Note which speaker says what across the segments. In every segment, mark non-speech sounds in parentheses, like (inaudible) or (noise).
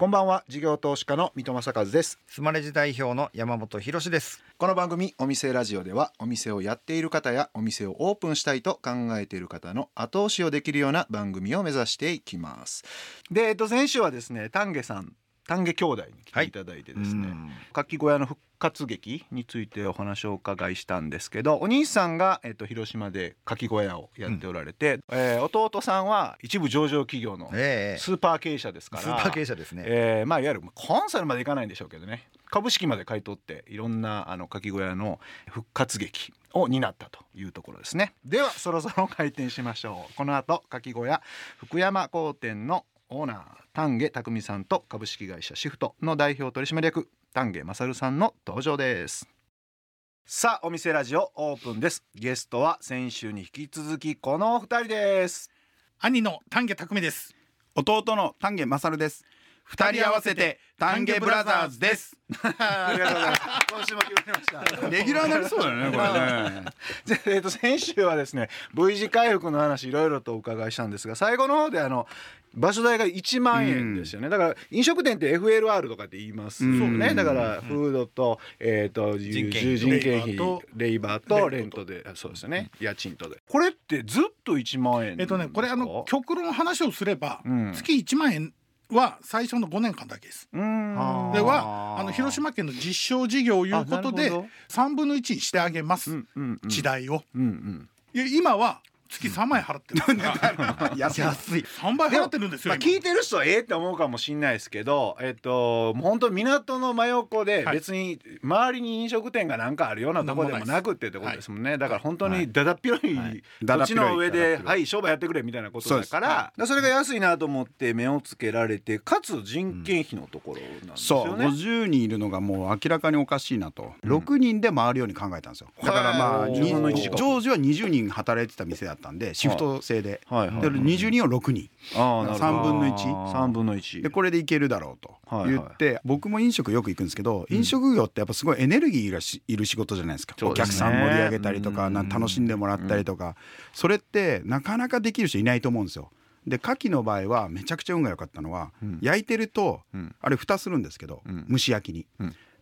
Speaker 1: こんばんは。事業投資家の三戸正和です。
Speaker 2: スマレジ代表の山本博です。
Speaker 1: この番組お店ラジオではお店をやっている方やお店をオープンしたいと考えている方の後押しをできるような番組を目指していきます。でえっと先週はですね丹下さん丹下兄弟に来ていただいてですね、はい、かき小屋の復活劇についてお話をお伺いしたんですけどお兄さんが、えっと、広島でかき小屋をやっておられて、うん、えー、弟さんは一部上場企業のスーパー経営者ですから、
Speaker 2: えー、スーパー経営者ですね、
Speaker 1: えー、まあいわゆるコンサルまでいかないんでしょうけどね株式まで買い取っていろんなあのかき小屋の復活劇を担ったというところですね。ではそろそろ開店しましょう。この後かき小屋福山港店のオーナー丹下匠さんと株式会社シフトの代表取締役丹下勝さんの登場です。さあお店ラジオオープンです。ゲストは先週に引き続きこのお二人です。
Speaker 3: 兄の丹下匠です。
Speaker 4: 弟の丹下勝です二人合わせて丹下ブラザーズです。(laughs)
Speaker 1: ありがとうございます。今週も決まりました。
Speaker 4: レギュラーになりそうだよねこれね。(laughs)
Speaker 1: じゃえっと先週はですね V 字回復の話いろいろとお伺いしたんですが最後の方であの場所代が1万円ですよね、だから飲食店って FLR とかって言いますよね、だからフードと,、えー、と人件費。レイバーとレントでそうですよね、家賃とで。これってずっと1万円
Speaker 3: えっとねこれあの極論話をすれば、月1万円は最初の5年間だけです。ではあの広島県の実証事業をいうことで3分の1にしてあげます、うんうんうん、地代を。うんうん、今は月3万円払ってるんだ (laughs) 安い。3倍払ってるんですよ、
Speaker 1: まあ、聞いてる人はええって思うかもしれないですけどえっと本当港の真横で別に周りに飲食店が何かあるようなところでもなくってってことですもんね、はい、だから本当にだだっ広い土地の上ではい商売やってくれみたいなことだから、それが安いなと思って目をつけられてかつ人件費のところなんですよね、
Speaker 4: うん、そう。50人いるのがもう明らかにおかしいなと、うん、6人で回るように考えたんですよ。だからまあ常時は20人働いてた店だったんでシフト制で,、はい。はい、で20人を6人。あ3分の13
Speaker 1: 分の1
Speaker 4: でこれでいけるだろうと言って、はい。はい、僕も飲食よく行くんですけど、飲食業ってやっぱすごいエネルギーがいる仕事じゃないですか、ね、お客さん盛り上げたりとか、な楽しんでもらったりとか、それってなかなかできる人いないと思うんですよ。で牡蠣の場合はめちゃくちゃ運が良かったのは、うん、焼いてると、うん、あれ蓋するんですけど、うん、蒸し焼きに、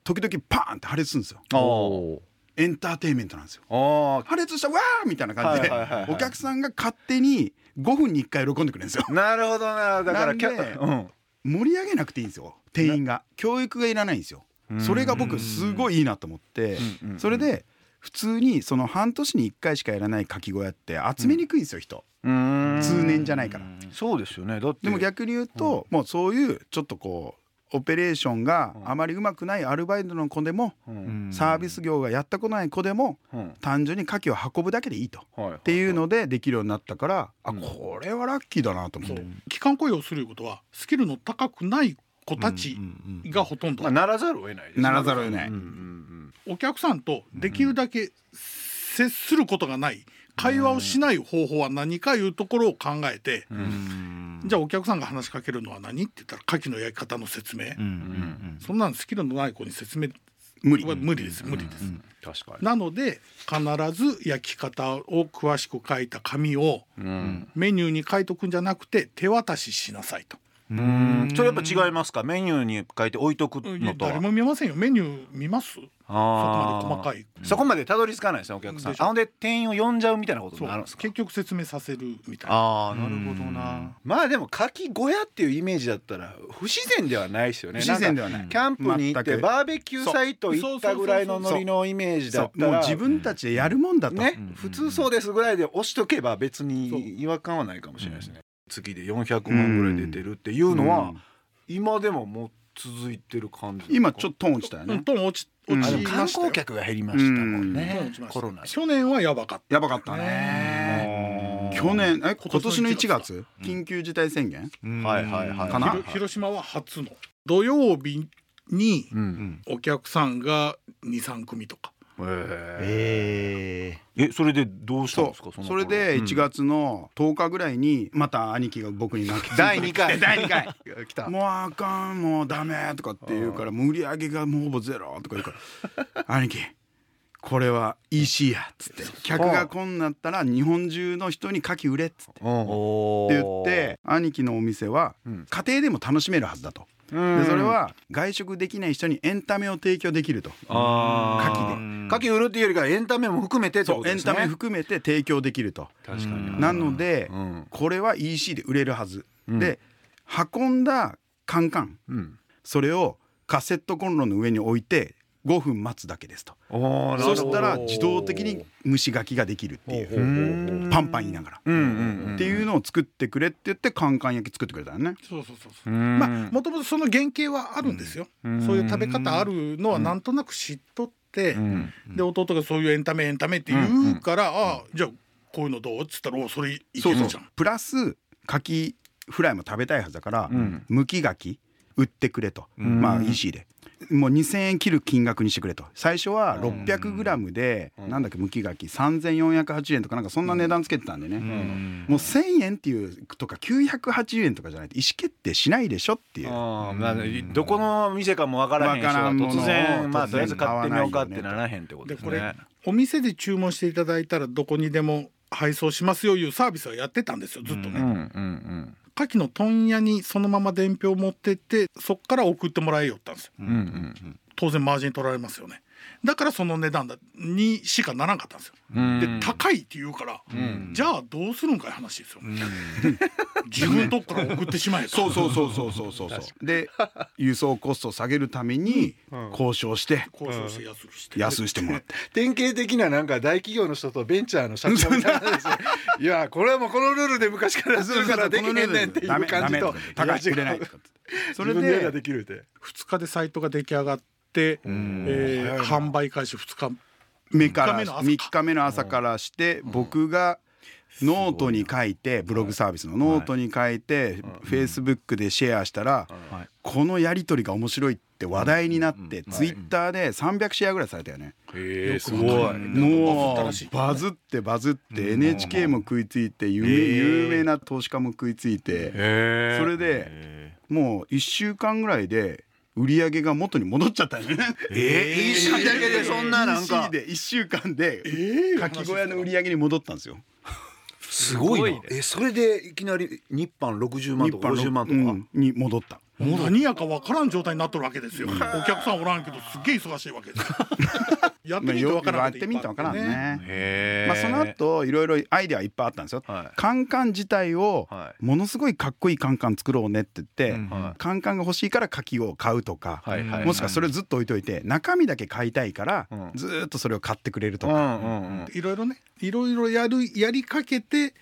Speaker 4: 時々パーンって破裂するんですよ。エンターテインメントなんですよ。破裂したわーみたいな感じで、お客さんが勝手に5分に1回喜んでくれるんですよ。(laughs)
Speaker 1: なるほどな。だから
Speaker 4: うん、盛り上げなくていいんですよ。店員が教育がいらないんですよ。それが僕すごいいいなと思ってそれで普通にその半年に1回しかやらないかき小屋って集めにくいんですよ人。通年じゃないから。
Speaker 1: そうですよね。
Speaker 4: でも逆に言うと、もうそういうちょっとこうオペレーションがあまりうまくないアルバイトの子でも、サービス業がやったことない子でも、単純に牡蠣を運ぶだけでいいと、っていうのでできるようになったから、あこれはラッキーだなと思って。
Speaker 3: 期間雇用することはスキルの高くない子たちがほとんど、
Speaker 1: まあ、ならざるを得ない
Speaker 4: ならざるを得ない、
Speaker 3: お客さんとできるだけ接することがない会話をしない方法は何かいうところを考えて、じゃあお客さんが話しかけるのは何って言ったら牡蠣の焼き方の説明、そんなのスキルのない子に説明。無理。無理です無理です、確かに。なので必ず焼き方を詳しく書いた紙をメニューに書いとくんじゃなくて手渡ししなさいと。
Speaker 1: うん。それやっぱ違いますか？メニューに書いて置いとくのと
Speaker 3: 誰も見ませんよ。メニュー見ます？そこまで細かい、
Speaker 1: そこまでたどり着かないですねお客さん。あほんで店員を呼んじゃうみたいなことになるんですか？
Speaker 3: 結局説明させるみたいな。
Speaker 1: ああなるほどな。まあでも柿小屋っていうイメージだったら不自然ではないですよね。
Speaker 4: 不自然ではない。
Speaker 1: キャンプに行ってバーベキューサイト行ったぐらいのノリのイメージだったら。
Speaker 4: 自分たちでやるもんだと、
Speaker 1: ね、普通そうですぐらいで押しとけば別に違和感はないかもしれないですね、月で400万ぐらい出てるっていうのは、今でももう続いてる感じ
Speaker 4: 今ちょっとトーン落ちたよね、
Speaker 3: トーン落ち落ち
Speaker 1: 観光客が減りましたもんね、コロナ
Speaker 3: 去年はやばかった。
Speaker 4: やばかったね。去年え今年の1月？緊急事態宣言、
Speaker 1: はいはいはい。かな？
Speaker 3: 広島は初の。土曜日にお客さんが23組とか
Speaker 1: えー、えそれでどうしたんですか？
Speaker 4: それで1月の10日ぐらいにまた兄貴が僕に泣き
Speaker 1: 第2回。(laughs)
Speaker 4: 第2回。(laughs) 来た。もうあかんもうダメとかって言うから売り上げがもうほぼゼロとか言うから (laughs) 兄貴これは EC やっつって。客がこんなったら日本中の人に牡蠣売れっつって。って言って兄貴のお店は家庭でも楽しめるはずだと。
Speaker 1: うん。
Speaker 4: でそれは外食できない人にエンタメを提供できると。
Speaker 1: あ
Speaker 4: 牡蠣
Speaker 1: で。牡蠣売るっていうよりかはエンタメも含めてって
Speaker 4: そうエン
Speaker 1: ことですね。
Speaker 4: タメ含めて提供できると。
Speaker 1: 確かに。
Speaker 4: なので
Speaker 1: うん。
Speaker 4: これは EC で売れるはず。
Speaker 1: うん。
Speaker 4: で運んだカンカン。
Speaker 1: うん。
Speaker 4: それをカセットコンロの上に置いて5分待つだけですと。そしたら自動的に蒸し牡蠣ができるっていう。
Speaker 1: うん
Speaker 4: パンパン言いながら。
Speaker 1: うんうんうん
Speaker 4: っていうのを作ってくれって言ってカンカン焼き作ってくれたよね。
Speaker 3: そうそうそうそう
Speaker 1: う。ん
Speaker 3: まあもともとその原型はあるんですよ、
Speaker 1: うん。
Speaker 3: そういう食べ方あるのはなんとなく知っとって、
Speaker 1: うん。
Speaker 3: で弟がそういうエンタメエンタメって言うから、ああじゃあこういうのどうっつったらおそれいけ
Speaker 4: そうそう
Speaker 3: るじゃん。
Speaker 4: プラス牡蠣フライも食べたいはずだから、
Speaker 1: うん。
Speaker 4: むき牡蠣売ってくれと、
Speaker 1: ん。
Speaker 4: まあ EC でもう2,000円切る金額にしてくれと。最初は 600g で、なんだっけむき牡蠣3480円とかなんかそんな値段つけてたんでね、もう1,000円っていうとか980円とかじゃないと意思決定しないでしょっていう。
Speaker 1: どこの店かもわからへん人は
Speaker 4: わからんものを
Speaker 1: 突然まあ
Speaker 4: 突然
Speaker 1: とりあえず買ってみようかってならへんってこと
Speaker 3: でこれ
Speaker 1: ですね。
Speaker 3: お店で注文していただいたらどこにでも配送しますよいうサービスはやってたんですよずっとね。
Speaker 1: うんうんうん
Speaker 3: 牡蠣の問屋にそのまま伝票持ってってそっから送ってもらえよったんですよ。
Speaker 1: うんうん。
Speaker 3: 当然マージン取られますよねだからその値段だにしかならんかったんですよ、
Speaker 1: うん。
Speaker 3: で高いって言うから、じゃあどうするんかい話ですよ、自分とこから送ってしまえと。(laughs)
Speaker 4: そうそうそうそうそうそう。そうで輸送コストを下げるために交渉して。
Speaker 3: 交渉して安くして、
Speaker 4: 安くしてもらって。
Speaker 1: 典型的ななんか大企業の人とベンチャーの社長みたいなですねいやこれはもうこのルールで昔からやってるからできへんねんっていう感じと。
Speaker 4: 高い売れないとかって。(laughs) それ
Speaker 1: でやら
Speaker 4: で
Speaker 1: できるって。
Speaker 3: 2日でサイトが出来上がって、えー販売開始2日。
Speaker 4: 目から
Speaker 3: 三日目の朝か。
Speaker 4: 3日目の朝からして僕がノートに書いてブログサービスの。ノートに書いてフェイスブックでシェアしたらこのやり取りが面白いって話題になってツイッターで300シェアぐらいされたよね。
Speaker 1: へえす
Speaker 3: ごい。
Speaker 4: も
Speaker 3: バズった
Speaker 4: うバズってバズって NHK も食いついて有名有名な投資家も食いついて
Speaker 1: へ
Speaker 4: それでもう1週間ぐらいで売り上げが元に戻っちゃったよね。(laughs)
Speaker 1: えー、EC だけでそんななんか
Speaker 4: で1週間でかき小屋の売り上げに戻ったんですよ。
Speaker 1: すごいなえそれでいきなり日販60万とか50万とか、
Speaker 4: うんに戻った。
Speaker 3: もう何やか分からん状態になっとるわけですよ、お客さんおらんけどすっげえ忙しいわけです。よ (laughs) やってみて分からん
Speaker 4: やってみて分からんね。
Speaker 1: へ
Speaker 4: まあその後いろいろアイデアいっぱいあったんですよ。
Speaker 1: はい。
Speaker 4: カンカン自体を
Speaker 1: は
Speaker 4: ものすごいかっこいいカンカン作ろうねって言って、
Speaker 1: ん。はい。
Speaker 4: カンカンが欲しいから牡蠣を買うとか、
Speaker 1: はいはい
Speaker 4: もしくはそれをずっと置いといて中身だけ買いたいから、
Speaker 1: うん。
Speaker 4: ずーっとそれを買ってくれると
Speaker 1: うん
Speaker 4: か、
Speaker 1: うん。うん。
Speaker 3: いろいろねいろいろやるやりかけて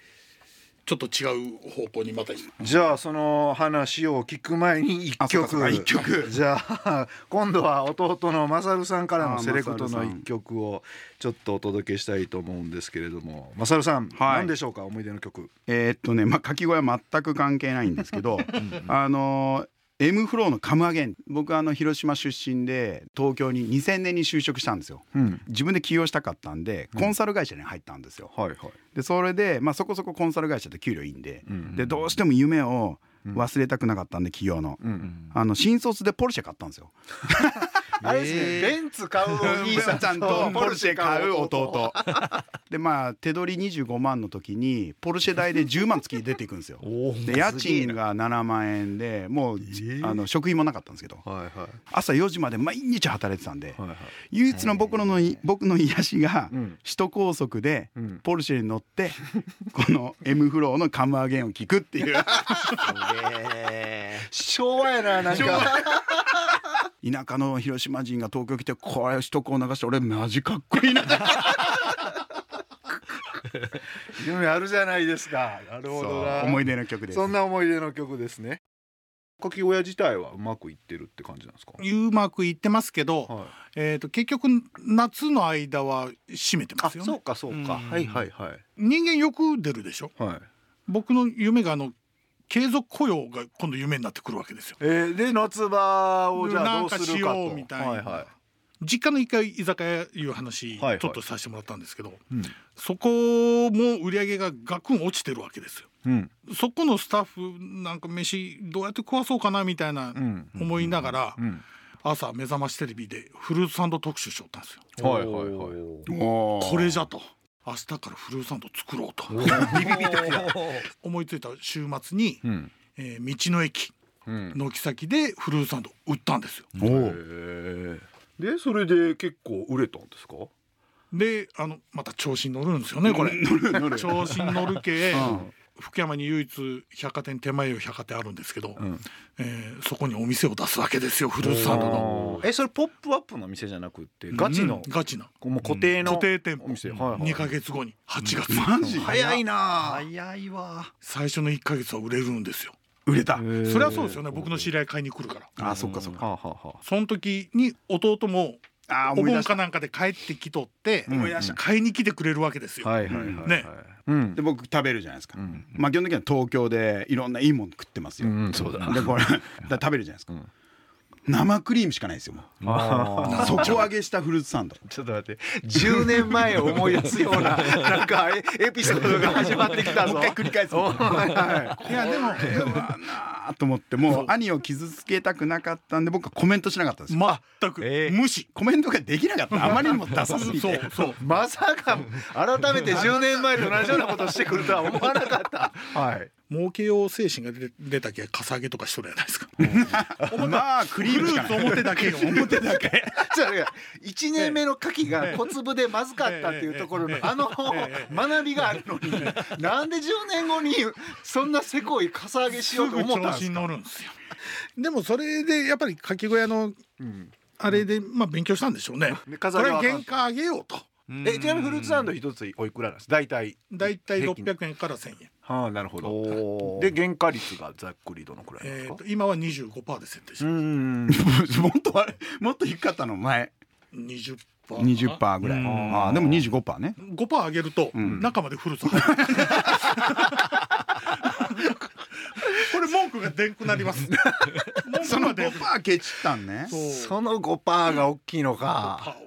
Speaker 3: ちょっと違う方向にまた
Speaker 1: じゃあその話を聞く前に一曲。
Speaker 4: か一曲。
Speaker 1: じゃあ今度は弟のマサルさんからの
Speaker 4: あ
Speaker 1: セレクトの一曲をちょっとお届けしたいと思うんですけれども。マサルさん、
Speaker 4: はい。
Speaker 1: 何でしょうか思い出の曲。
Speaker 4: えーっとねまあ牡蠣小屋全く関係ないんですけどあのー M フローのカムアゲン。僕あの広島出身で東京に2000年に就職したんですよ。
Speaker 1: うん。
Speaker 4: 自分で起業したかったんでコンサル会社に入ったんですよ、
Speaker 1: はいはい。
Speaker 4: でそれで、まあ、そこそこコンサル会社って給料いいんで,、
Speaker 1: ん。
Speaker 4: でどうしても夢を忘れたくなかったんで企業の、
Speaker 1: うん。
Speaker 4: あの新卒でポルシェ買ったんですよ。(laughs)
Speaker 1: あれですね、ベンツ買うお兄さん。
Speaker 4: ちゃんとポルシェ買う弟。でまあ手取り25万の時にポルシェ代で10万月出ていくんですよ。(laughs) で家賃が7万円でもう、あの食費もなかったんですけど。
Speaker 1: はいはい。
Speaker 4: 朝4時まで毎日働いてたんで、
Speaker 1: はいはい。
Speaker 4: 唯一の僕のの僕の癒しが、
Speaker 1: うん。
Speaker 4: 首都高速で
Speaker 1: ん。
Speaker 4: ポルシェに乗って、(laughs) この M フローのカムアゲンを聞くっていう。(laughs)
Speaker 1: 昭和やななんか
Speaker 4: 田舎の広島人が東京来てこれ首都高流して俺マジかっこいいな。(laughs)
Speaker 1: 夢あるじゃないですか。なるほどな。
Speaker 4: 思い出の曲です。
Speaker 1: そんな思い出の曲ですね。かき小屋自体はうまくいってるって感じなんですか？
Speaker 3: うまくいってますけど、
Speaker 1: はい。
Speaker 3: えー、と結局夏の間は閉めてま
Speaker 1: あ
Speaker 3: すよね。
Speaker 1: そうかそうか。はいはいはい。
Speaker 3: 人間よく出るでしょ？
Speaker 1: はい。
Speaker 3: 僕の夢があの継続雇用が今度夢になってくるわけですよ。
Speaker 1: えー、で夏場をじゃあどうするかと。
Speaker 3: なんかしようみたいな。
Speaker 1: はいはい。
Speaker 3: 実家の一回居酒屋いう話ち
Speaker 1: はいはい。
Speaker 3: ょっとさせてもらったんですけど、
Speaker 1: うん。
Speaker 3: そこも売り上げがガクン落ちてるわけですよ。
Speaker 1: うん。
Speaker 3: そこのスタッフなんか飯どうやって食わそうかなみたいな
Speaker 1: うん。
Speaker 3: 思いながら
Speaker 1: うん。
Speaker 3: 朝目覚ましテレビでフルーツサンド特集しよったんですよ。
Speaker 1: はいはいはい。
Speaker 3: これじゃと明日からフルーツサンド作ろうと。ビビビタ思いついた週末に、
Speaker 1: うん。
Speaker 3: えー道の駅
Speaker 1: うん。
Speaker 3: 軒先でフルーツサンド売ったんですよ。
Speaker 1: でそれで結構売れたんですか？
Speaker 3: であのまた調子に乗るんですよねこれ。調子に乗る系、
Speaker 4: うん
Speaker 3: 福山に唯一百貨店手前よ百貨店あるんですけど、
Speaker 1: ん。
Speaker 3: えーそこにお店を出すわけですよフルーツサンドの。
Speaker 1: えそれポップアップの店じゃなくってガチの？
Speaker 3: うん。ガチな
Speaker 1: もう固定の？
Speaker 3: 固定店舗。
Speaker 1: お店はいはい。
Speaker 3: 2ヶ月後に。8月、
Speaker 4: マジ？
Speaker 1: 早いな
Speaker 2: 早いわ。
Speaker 3: 最初の1ヶ月は売れるんですよ。
Speaker 4: 売れた。
Speaker 3: それはそうですよね。僕の知り合い買いに来るから。
Speaker 4: あそっかそっか。
Speaker 3: その時に弟もお
Speaker 4: あー思い出した。
Speaker 3: 盆かなんかで帰ってきとって、
Speaker 4: 思い出した。
Speaker 3: 買いに来てくれるわけですよ。ね。
Speaker 1: うん。
Speaker 4: で僕食べるじゃないですか、
Speaker 1: ん。
Speaker 4: まあ基本的には東京でいろんないいもの食ってますよ、
Speaker 1: うん。そうだ。
Speaker 4: でこれだ食べるじゃないですか、生クリームしかないですよもう。底上げしたフルーツサンド。
Speaker 1: ちょっと待って。10年前を思い出すような (laughs) なんかエエピソードが始まってきたぞ。
Speaker 4: もう一回繰り返す。はい
Speaker 3: い。やでも
Speaker 4: うわなあと思ってもう兄を傷つけたくなかったんで僕はコメントしなかったんですよ。
Speaker 3: 全く。
Speaker 1: えー
Speaker 3: 無視。
Speaker 4: コメントができなかった。あまりにもダサすぎて。
Speaker 3: そうそう。
Speaker 1: まさか改めて10年前と同じようなことをしてくるとは思わなかった。はい
Speaker 3: 儲けよう精神が出出たけかさ上げとかしとるやないですか。
Speaker 4: まあクリー
Speaker 3: フルーツ表だけよ表だけ。
Speaker 1: じゃあ1 (laughs) 年目の牡蠣が小粒でまずかったっていうところのあの学びがあるのになんで10年後にそんなせこいかさ上げし
Speaker 3: す
Speaker 1: ようと
Speaker 3: ぐ
Speaker 1: 思ったんですか？
Speaker 3: 調子に乗るんですよ。でもそれでやっぱりかき小屋のあれでまあ勉強したんでしょうね。これ原価上げようと。
Speaker 1: えちなみにフルーツサンド一つおいくらなんです？大体。
Speaker 3: だいたい
Speaker 1: 平均。
Speaker 3: 600円から1000円。
Speaker 1: はあなるほど。
Speaker 2: お
Speaker 1: で原価率がざっくりどのくらいですか？
Speaker 3: えーと今は25%で設定し
Speaker 1: う
Speaker 3: て
Speaker 1: ん (laughs)
Speaker 4: もっとあれもっと低かったの前。
Speaker 3: 20%。
Speaker 4: 20%ぐらい。
Speaker 2: うん。
Speaker 4: ああでも25%ね。
Speaker 3: 5%上げると
Speaker 4: ん。
Speaker 3: 中までフルーツ入る。(laughs) これ文句がでんくなります。(laughs) 文
Speaker 4: その
Speaker 3: 句がでんく
Speaker 4: 5%ケチったんね。
Speaker 3: そう。
Speaker 1: その5%が大きいのか。
Speaker 3: 5%
Speaker 2: へ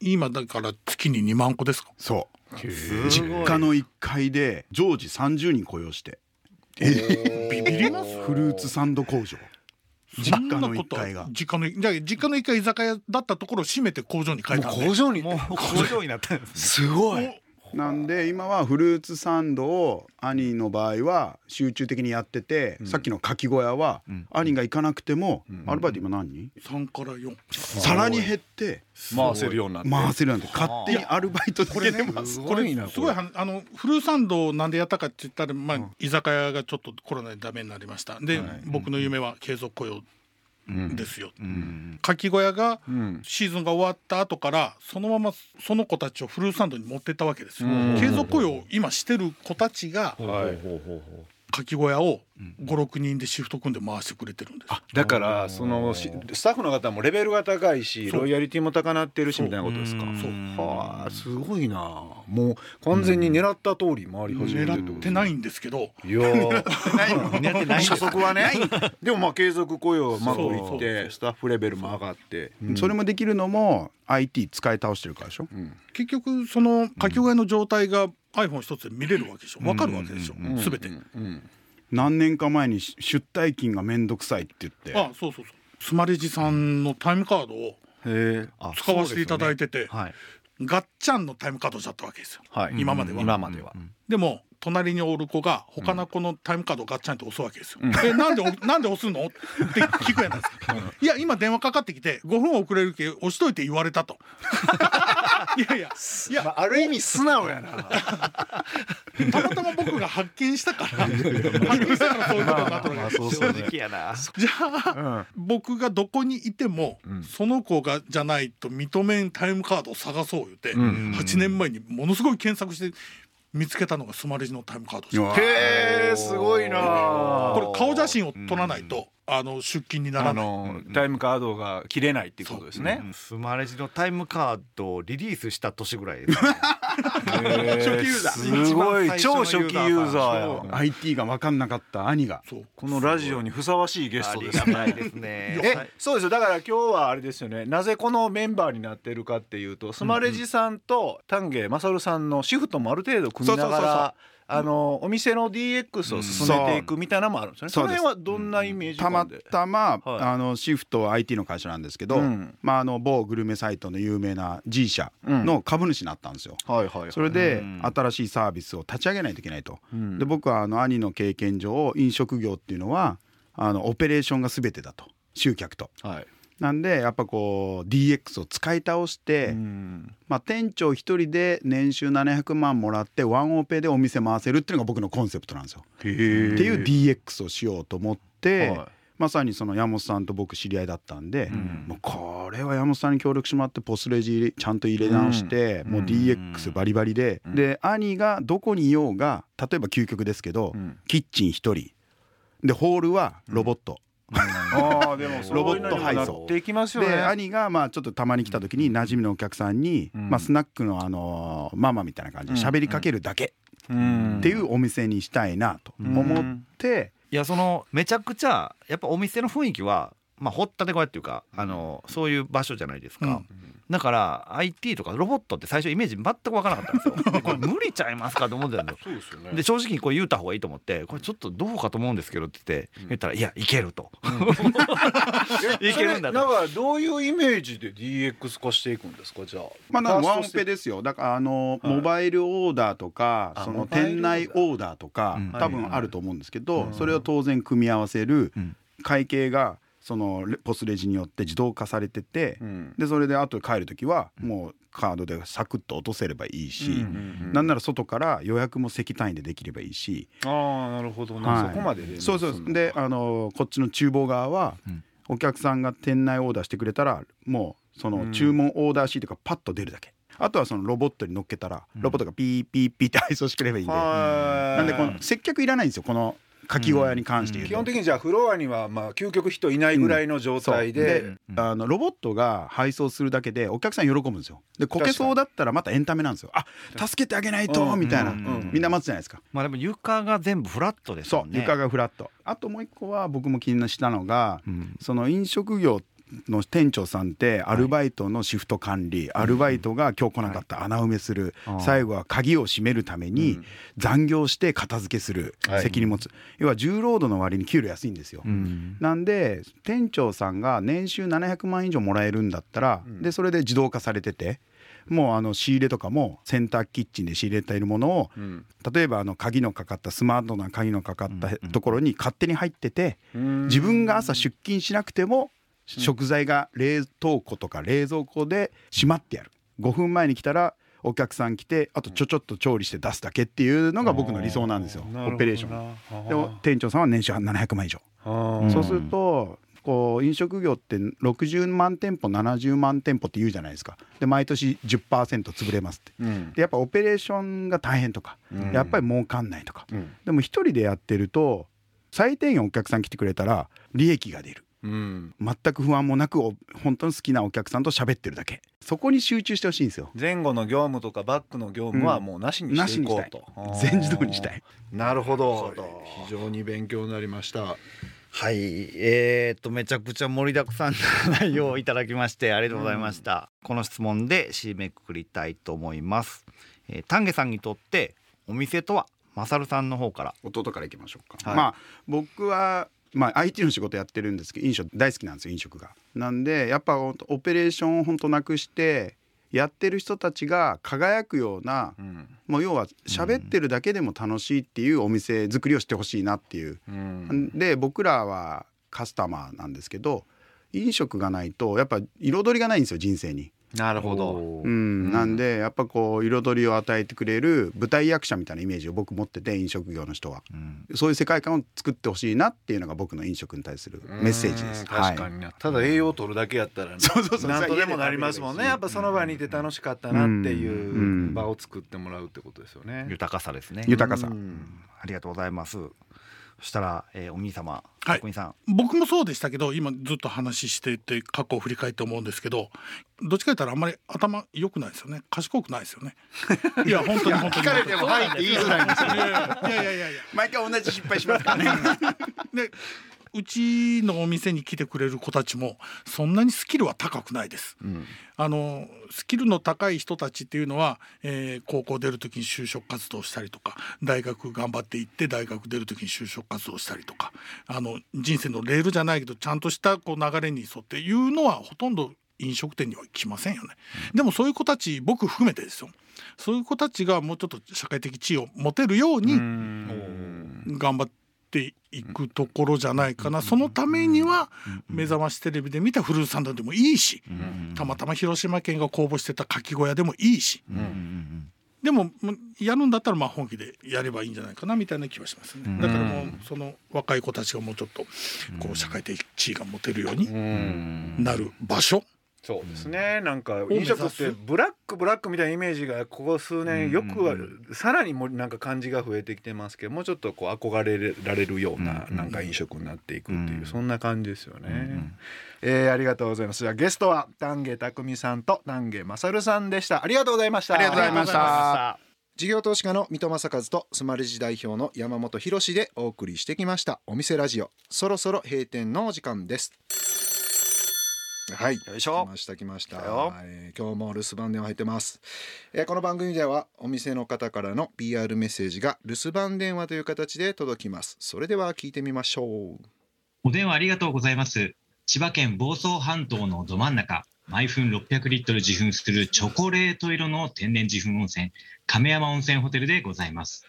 Speaker 3: 今だから月に2万個ですか？
Speaker 4: そう。
Speaker 2: ー。
Speaker 4: 実家の1階で常時30人雇用して。
Speaker 3: ビビります？
Speaker 4: フルーツサンド工場。実家の1階が。
Speaker 3: 実家のじゃあ実家の1階居酒屋だったところを閉めて工場に変えたんで
Speaker 1: 工場に
Speaker 2: もう工場になったんですね。
Speaker 1: すごい
Speaker 4: なんで今はフルーツサンドを兄の場合は集中的にやってて、さっきのかき小屋は兄が行かなくても、アルバイト今何？人、
Speaker 3: 3から4
Speaker 4: さらに減って
Speaker 1: 回せるようになって。
Speaker 4: 回せるなんて勝手にアルバイトだけでます。
Speaker 1: す
Speaker 3: これ
Speaker 1: ごいな
Speaker 3: すごいはあのフルーツサンドをなんでやったかって言ったら、まあ居酒屋がちょっとコロナでダメになりました。で、僕の夢は継続雇用ですよ、かき小屋が
Speaker 1: ん。
Speaker 3: シーズンが終わった後からそのままその子たちをフルーツサンドに持ってったわけですよ、継続雇用を今してる子たちが
Speaker 1: はい
Speaker 3: かき小屋を56人でシフト組んで回してくれてるんです
Speaker 1: だからそのしスタッフの方もレベルが高いし
Speaker 3: そう。
Speaker 1: ロイヤリティも高なってるしみたいなことですか？
Speaker 3: そう。
Speaker 1: はあすごいな。もう完全に狙った通り回り始めてる
Speaker 3: 狙ってないんですけど。
Speaker 1: いやー。(laughs) 初速はね。でもまあ継続雇用うまくいっ
Speaker 3: そう
Speaker 1: てスタッフレベルも上がって。
Speaker 4: それもできるのも IT 使い倒してるからでしょ、
Speaker 3: 結局そのかき小屋の状態が iPhone 一つで見れるわけでしょ。分かるわけでしょ。全て。
Speaker 4: 何年か前に出退勤がめんどくさいって言って。
Speaker 3: あそうそうそう。スマレジさんのタイムカードを使わせていただいてて、
Speaker 2: はい。
Speaker 3: ガッチャンのタイムカードだったわけですよ、
Speaker 1: はい。
Speaker 3: 今までは、
Speaker 1: 今までは
Speaker 3: でも隣におる子が他の子のタイムカードをガッチャンって押すわけですよ。えなんでお (laughs) なんで押すの？って聞くやないですか。いや今電話かかってきて5分遅れるけ押しといて言われたと。(laughs) いやいや。いや。
Speaker 1: まあある意味素直やな。(laughs)
Speaker 3: たまたま僕が発見したから。発見したからそういうことになったわけです
Speaker 1: そう
Speaker 2: 正直やな。
Speaker 3: じゃあ、僕がどこにいても、その子がじゃないと認めんタイムカードを探そう言って、
Speaker 1: ん。
Speaker 3: 8年前にものすごい検索して見つけたのがスマレジのタイムカードでした。
Speaker 4: うわ
Speaker 1: へえすごいな
Speaker 3: これ顔写真を撮らないと、あの出勤にな
Speaker 1: あ
Speaker 3: らない。
Speaker 1: のタイムカードが切れないっていうことですね。
Speaker 2: スマレジのタイムカードをリリースした年ぐらいですね
Speaker 1: 初
Speaker 4: 期ユーザー
Speaker 1: すごい超初期ユーザーや
Speaker 4: IT が分かん。なかった兄が
Speaker 1: このラジオにふさわしいゲス
Speaker 2: あ
Speaker 1: トですね
Speaker 2: りがたいですね
Speaker 1: えそうですよだから今日はあれですよねなぜこのメンバーになってるかっていうとスマレジさん。と丹下勝さん。のシフトもある程度組みながらあのお店の DX を進めていくみたいなのもあるんですよね、その辺はどんなイメージ
Speaker 4: たまたま、
Speaker 1: はい。
Speaker 4: あのシフト IT の会社なんですけど、
Speaker 1: うん。
Speaker 4: まあ、あの某グルメサイトの有名な G 社の株主になったんですよ。
Speaker 1: はいはいはい。
Speaker 4: それで
Speaker 2: うん。
Speaker 4: 新しいサービスを立ち上げないといけないと。
Speaker 1: ん。
Speaker 4: で僕はあの兄の経験上飲食業っていうのはあのオペレーションが全てだと。集客と。
Speaker 1: はい
Speaker 4: なんでやっぱこう DX を使い倒して、
Speaker 1: うん。
Speaker 4: まあ、店長一人で年収700万もらってワンオペでお店回せるっていうのが僕のコンセプトなんですよ。
Speaker 1: へ
Speaker 4: って
Speaker 1: え
Speaker 4: いう DX をしようと思って、
Speaker 1: はい。
Speaker 4: まさにその山本さんと僕知り合いだったんで、
Speaker 1: ん。
Speaker 4: もうこれは山本さんに協力してもらってポスレジちゃんと入れ直して、もう DX バリバリで、で兄がどこにいようが例えば究極ですけど、
Speaker 1: ん。
Speaker 4: キッチン一人。でホールはロボット。
Speaker 1: でも (laughs)
Speaker 4: ロボット配送。で兄がまあちょっとたまに来た時に馴染みのお客さん。に、
Speaker 1: ん
Speaker 4: まあ、スナックのあのママみたいな感じで喋りかけるだけ
Speaker 1: うん。
Speaker 4: っていうお店にしたいなと思って、
Speaker 2: いやそのめちゃくちゃやっぱお店の雰囲気はまあ掘ったて小屋っていうかあのそういう場所じゃないですか、
Speaker 3: うん。
Speaker 2: だから IT とかロボットって最初イメージ全く分からなかったんですよ。(laughs) でこれ無理ちゃいますかと思ってたんですよ。
Speaker 1: そうですよね。
Speaker 2: で正直にこれ言うた方がいいと思ってこれちょっとどうかと思うんですけどって言って言ったら「いやいける」と。いけるんだと。
Speaker 1: だからどういうイメージで DX 化していくんですか？じゃあ。
Speaker 4: まあ、なんかワンオペですよ。だからあの、
Speaker 1: はい。
Speaker 4: モバイルオーダーとか
Speaker 1: あ
Speaker 4: その店内オーダーとか、
Speaker 2: うん。
Speaker 4: 多分あると思うんですけど、
Speaker 1: うん。
Speaker 4: それを当然組み合わせる
Speaker 2: うん。
Speaker 4: 会計がそのレポスレジによって自動化されてて、
Speaker 1: うん。
Speaker 4: でそれで後で帰る時はもうカードでサクッと落とせればいいし、
Speaker 1: うん
Speaker 4: なんなら外から予約も石単位でできればいいし、
Speaker 1: ああなるほどね、
Speaker 4: はい。
Speaker 1: そこまでで
Speaker 4: そうそう。であのこっちの厨房側は、
Speaker 2: うん。
Speaker 4: お客さんが店内オーダーしてくれたらもうその注文オーダーシートがパッと出るだけ、あとはそのロボットに乗っけたらロボットがピーピーピーって配送してくればいいんで、
Speaker 1: は
Speaker 4: なんでこの接客いらないんですよ。このかき小屋に関して言うと。
Speaker 1: 基本的にじゃあフロアにはまあ究極人いないぐらいの状態で、
Speaker 4: そう。あのロボットが配送するだけでお客さん喜ぶんですよ。でこけそうだったらまたエンタメなんですよ。あ助けてあげないと
Speaker 1: うん
Speaker 4: みたいな、
Speaker 1: うんうん
Speaker 4: みんな待つじゃないですか。
Speaker 2: まあでも床が全部フラットです
Speaker 4: そう。ん床がフラット。あともう一個は僕も気にしたのが、
Speaker 2: ん。
Speaker 4: その飲食業の店長さんってアルバイトのシフト管理、アルバイトが今日来なかった穴埋めする、
Speaker 2: はい
Speaker 4: 最後は鍵を閉めるために残業して片付けする、
Speaker 1: はい。
Speaker 4: 責任持つ。要は重労働の割に給料安いんですよ。
Speaker 2: うん。
Speaker 4: なんで店長さんが年収700万以上もらえるんだったら、でそれで自動化されててもうあの仕入れとかも洗濯キッチンで仕入れているものを、
Speaker 1: ん。
Speaker 4: 例えばあの鍵のかかったスマートな鍵のかかったところに勝手に入ってて、
Speaker 1: うん。
Speaker 4: 自分が朝出勤しなくても食材が冷凍庫とか冷蔵庫でしまってやる。5分前に来たらお客さん来てあとちょちょっと調理して出すだけっていうのが僕の理想なんですよ。オペレーション。
Speaker 1: ン
Speaker 4: でも店長さんは年収700万以上。
Speaker 1: ン
Speaker 4: そうするとこう飲食業って60万店舗70万店舗って言うじゃないですか。で毎年10%潰れますって。
Speaker 1: うん。
Speaker 4: でやっぱオペレーションが大変とか、
Speaker 1: うん。
Speaker 4: やっぱり儲かんないとか、
Speaker 1: うん。
Speaker 4: でも一人でやってると最低限お客さん来てくれたら利益が出る
Speaker 1: うん。
Speaker 4: 全く不安もなくお本当に好きなお客さんと喋ってるだけ。そこに集中してほしいんですよ。
Speaker 1: 前後の業務とかバックの業務はもうなしにしていこうと、
Speaker 4: なしにしたい。全自動にしたい。
Speaker 1: なるほど。非常に勉強になりました。
Speaker 2: はい。えー、っとめちゃくちゃ盛りだくさんな内容をいただきましてありがとうございました、この質問で締めくくりたいと思います、えー、丹下さんにとってお店とはマサルさんの方から。
Speaker 4: 弟からいきましょうか、
Speaker 1: はい。
Speaker 4: まあ僕はまあ IT の仕事やってるんですけど飲食大好きなんですよ飲食が。なんでやっぱオペレーションを本当なくしてやってる人たちが輝くような、
Speaker 1: うん。
Speaker 4: もう要は喋ってるだけでも楽しいっていうお店作りをしてほしいなっていう、
Speaker 1: うん。
Speaker 4: で僕らはカスタマーなんですけど飲食がないとやっぱ彩りがないんですよ人生に。
Speaker 1: なるほど。
Speaker 4: うん、なんでやっぱこう彩りを与えてくれる舞台役者みたいなイメージを僕持ってて飲食業の人は。
Speaker 2: うん。
Speaker 4: そういう世界観を作ってほしいなっていうのが僕の飲食に対するメッセージです。
Speaker 1: うん。確かにね、ただ栄養を取るだけやったら、ね、
Speaker 4: そうそうそう。
Speaker 1: なんとでもなりますもんね。やっぱその場にいて楽しかったなっていう。場を作ってもらうってことですよね、
Speaker 2: 豊かさですね。
Speaker 4: 豊かさ。
Speaker 1: うん。
Speaker 2: ありがとうございます。そしたら、えー、お兄様
Speaker 3: はい。僕もそうでしたけど今ずっと話してて過去を振り返って思うんですけどどっちか言ったらあんまり頭良くないですよね。賢くないですよね。(laughs) いや本当に本当に。
Speaker 4: 聞かれても「はい」って言いづらいんですよ。
Speaker 3: いやいやいやいやいや。
Speaker 4: 毎回同じ失敗しますからね。(laughs)
Speaker 3: でうちのお店に来てくれる子たちもそんなにスキルは高くないです。あのスキルの高い人たちっていうのは、えー高校出る時に就職活動したりとか大学頑張って行って大学出る時に就職活動したりとかあの人生のレールじゃないけどちゃんとしたこう流れに沿っていうのはほとんど飲食店には来ませんよね。でもそういう子たち僕含めてですよ。そういう子たちがもうちょっと社会的地位を持てるように
Speaker 1: うん。
Speaker 3: 頑張っっていくところじゃないかな、そのためには目覚ましテレビで見たフルーツサンドでもいいし、たまたま広島県が公募してたかき小屋でもいいし、でもやるんだったらまあ本気でやればいいんじゃないかなみたいな気はしますね。だからもうその若い子たちがもうちょっとこう社会的地位が持てるようになる場所。
Speaker 1: そうですね。なんか飲食ってブラックブラックみたいなイメージがここ数年よくさらにもなんか感じが増えてきてますけどもうちょっとこう憧れられるようななんか飲食になっていくっていうそんな感じですよね。えー、ありがとうございます。じゃあゲストは丹下匠さんと丹下勝さんでした。ありがとうございました。
Speaker 4: ありがとうございました。
Speaker 1: 事業投資家の水戸正和とスマレジ代表の山本博でお送りしてきました。お店ラジオ。そろそろ閉店のお時間ですはい。よいしょ。来ました来ました、えー、今日も留守番電話入ってます、えー、この番組ではお店の方からの PR メッセージが留守番電話という形で届きます。それでは聞いてみましょう。
Speaker 5: お電話ありがとうございます。千葉県房総半島のど真ん中毎分600リットル自噴するチョコレート色の天然自噴温泉亀山温泉ホテルでございます。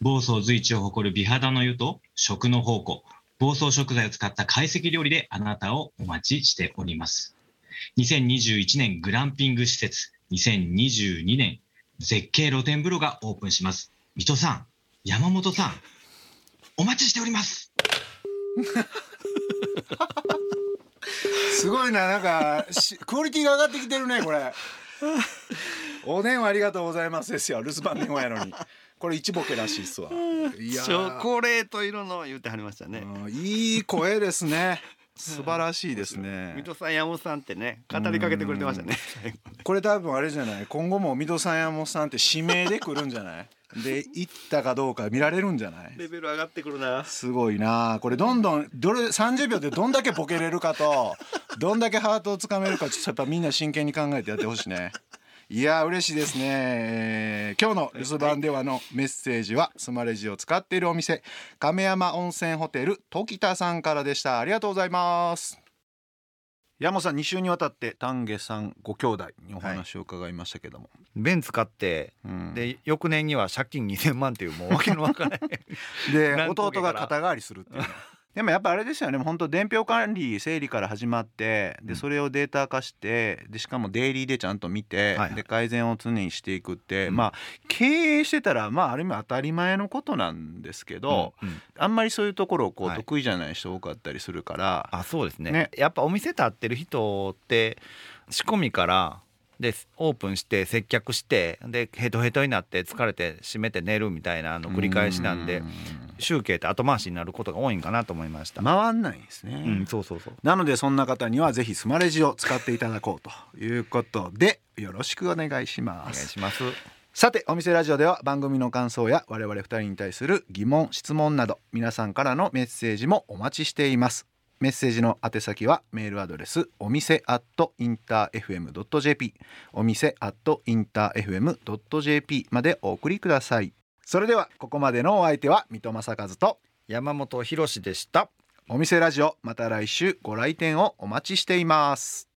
Speaker 5: 房総随一を誇る美肌の湯と食の宝庫房総食材を使った懐石料理であなたをお待ちしております。2021年グランピング施設、2022年絶景露天風呂がオープンします。水戸さん、山本さん、お待ちしております。
Speaker 1: すごいな、なんかクオリティが上がってきてるね、これ。お電話ありがとうございますですよ、留守番電話やのに。これ一ボケらしいっすわ。
Speaker 2: チョコレート色の言ってはりましたね。
Speaker 1: いい声ですね。(laughs) 素晴らしいですね。
Speaker 2: 水戸さん山本さんってね語りかけてくれてましたね
Speaker 1: これ多分あれじゃない？今後も水戸さん山本さんって指名で来るんじゃない？で行ったかどうか見られるんじゃない？
Speaker 2: レベル上がってくるな。
Speaker 1: すごいな。これどんどんどれ30秒でどんだけボケれるかとどんだけハートをつかめるかちょっとやっぱみんな真剣に考えてやってほしいねいや嬉しいですね、えー、今日の留守番ではのメッセージはスマレジを使っているお店亀山温泉ホテル時田さんからでした。ありがとうございます。山本さん2週にわたって丹下さんご兄弟にお話を伺いましたけども、は
Speaker 2: い、ベンツ買って、うん、で翌年には借金2000万っていうもうわけのわからない。
Speaker 1: で弟が肩代わりするっていうでもやっぱあれですよね。本当伝票管理整理から始まってでそれをデータ化してでしかもデイリーでちゃんと見て、はい、で改善を常にしていくって、うん、まあ経営してたらまあある意味当たり前のことなんですけど、うんうん、あんまりそういうところをこう得意じゃない人多かったりするから、は
Speaker 2: い、あそうですね、ね、やっぱお店立ってる人って仕込みからでオープンして接客してでヘトヘトになって疲れて閉めて寝るみたいなの繰り返しなんで集計って後回しになることが多いんかなと思いました。
Speaker 1: 回んないですね、
Speaker 2: うん、そうそうそう。
Speaker 1: なのでそんな方にはぜひスマレジを使っていただこうということでよろしくお願いします。
Speaker 2: お願いします。
Speaker 1: さてお店ラジオでは番組の感想や我々2人に対する疑問質問など皆さんからのメッセージもお待ちしています。メッセージの宛先はメールアドレスお店アットインター FM.jp お店アットインター FM.jp までお送りくださいそれではここまでのお相手は水戸正和と
Speaker 2: 山本博でした。
Speaker 1: お店ラジオまた来週ご来店をお待ちしています